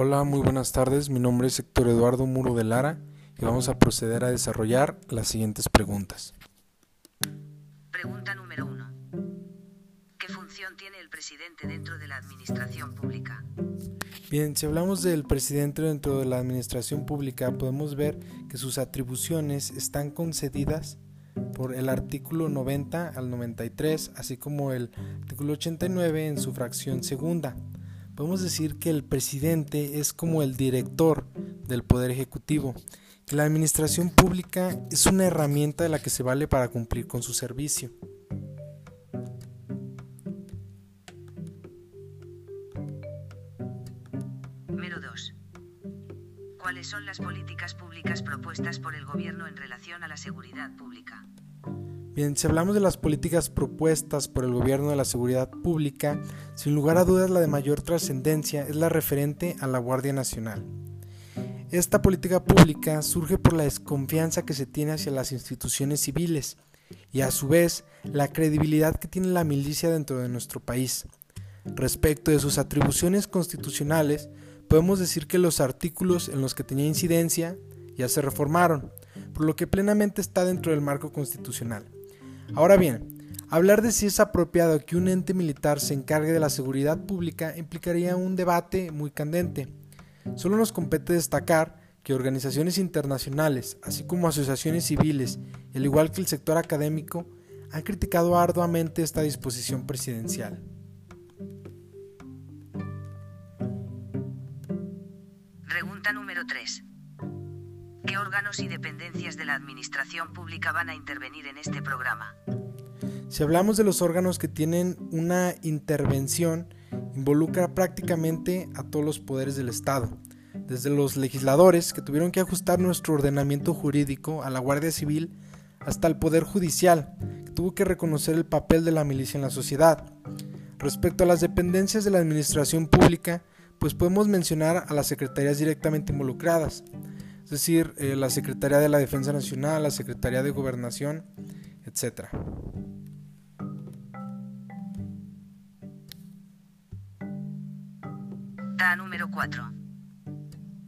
Hola, muy buenas tardes. Mi nombre es Héctor Eduardo Muro de Lara y vamos a proceder a desarrollar las siguientes preguntas. Pregunta número 1. ¿Qué función tiene el presidente dentro de la administración pública? Bien, si hablamos del presidente dentro de la administración pública, podemos ver que sus atribuciones están concedidas por el artículo 90 al 93, así como el artículo 89 en su fracción segunda. Podemos decir que el presidente es como el director del Poder Ejecutivo, que la administración pública es una herramienta de la que se vale para cumplir con su servicio. Número 2. ¿Cuáles son las políticas públicas propuestas por el gobierno en relación a la seguridad pública? Bien, si hablamos de las políticas propuestas por el gobierno de la seguridad pública, sin lugar a dudas la de mayor trascendencia es la referente a la Guardia Nacional. Esta política pública surge por la desconfianza que se tiene hacia las instituciones civiles y a su vez la credibilidad que tiene la milicia dentro de nuestro país. Respecto de sus atribuciones constitucionales, podemos decir que los artículos en los que tenía incidencia ya se reformaron, por lo que plenamente está dentro del marco constitucional. Ahora bien, hablar de si es apropiado que un ente militar se encargue de la seguridad pública implicaría un debate muy candente. Solo nos compete destacar que organizaciones internacionales, así como asociaciones civiles, al igual que el sector académico, han criticado arduamente esta disposición presidencial. Pregunta número 3. ¿Qué órganos y dependencias de la administración pública van a intervenir en este programa? Si hablamos de los órganos que tienen una intervención, involucra prácticamente a todos los poderes del Estado, desde los legisladores que tuvieron que ajustar nuestro ordenamiento jurídico a la Guardia Civil, hasta el Poder Judicial, que tuvo que reconocer el papel de la milicia en la sociedad. Respecto a las dependencias de la administración pública, pues podemos mencionar a las secretarías directamente involucradas, es decir, eh, la Secretaría de la Defensa Nacional, la Secretaría de Gobernación, etc. Ta número 4.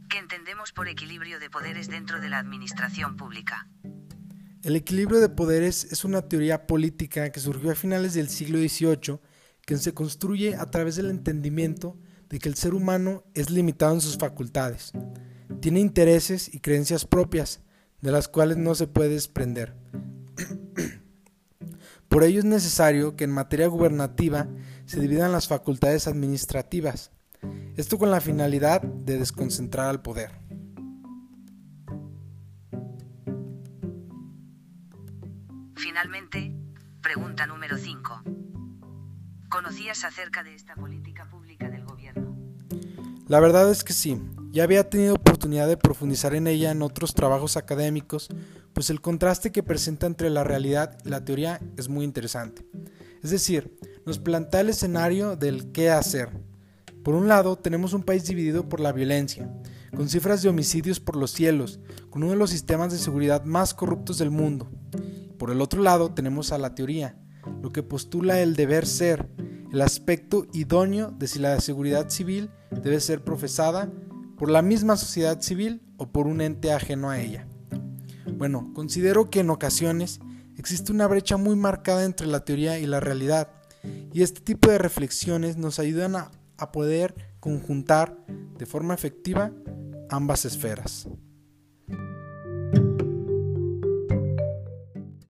¿Qué entendemos por equilibrio de poderes dentro de la administración pública? El equilibrio de poderes es una teoría política que surgió a finales del siglo XVIII que se construye a través del entendimiento de que el ser humano es limitado en sus facultades, tiene intereses y creencias propias, de las cuales no se puede desprender. Por ello es necesario que en materia gubernativa se dividan las facultades administrativas, esto con la finalidad de desconcentrar al poder. Finalmente, pregunta número 5. ¿Conocías acerca de esta política pública del gobierno? La verdad es que sí, ya había tenido oportunidad de profundizar en ella en otros trabajos académicos, pues el contraste que presenta entre la realidad y la teoría es muy interesante. Es decir, nos plantea el escenario del qué hacer. Por un lado, tenemos un país dividido por la violencia, con cifras de homicidios por los cielos, con uno de los sistemas de seguridad más corruptos del mundo. Por el otro lado, tenemos a la teoría, lo que postula el deber ser, el aspecto idóneo de si la seguridad civil debe ser profesada por la misma sociedad civil o por un ente ajeno a ella. Bueno, considero que en ocasiones existe una brecha muy marcada entre la teoría y la realidad, y este tipo de reflexiones nos ayudan a, a poder conjuntar de forma efectiva ambas esferas.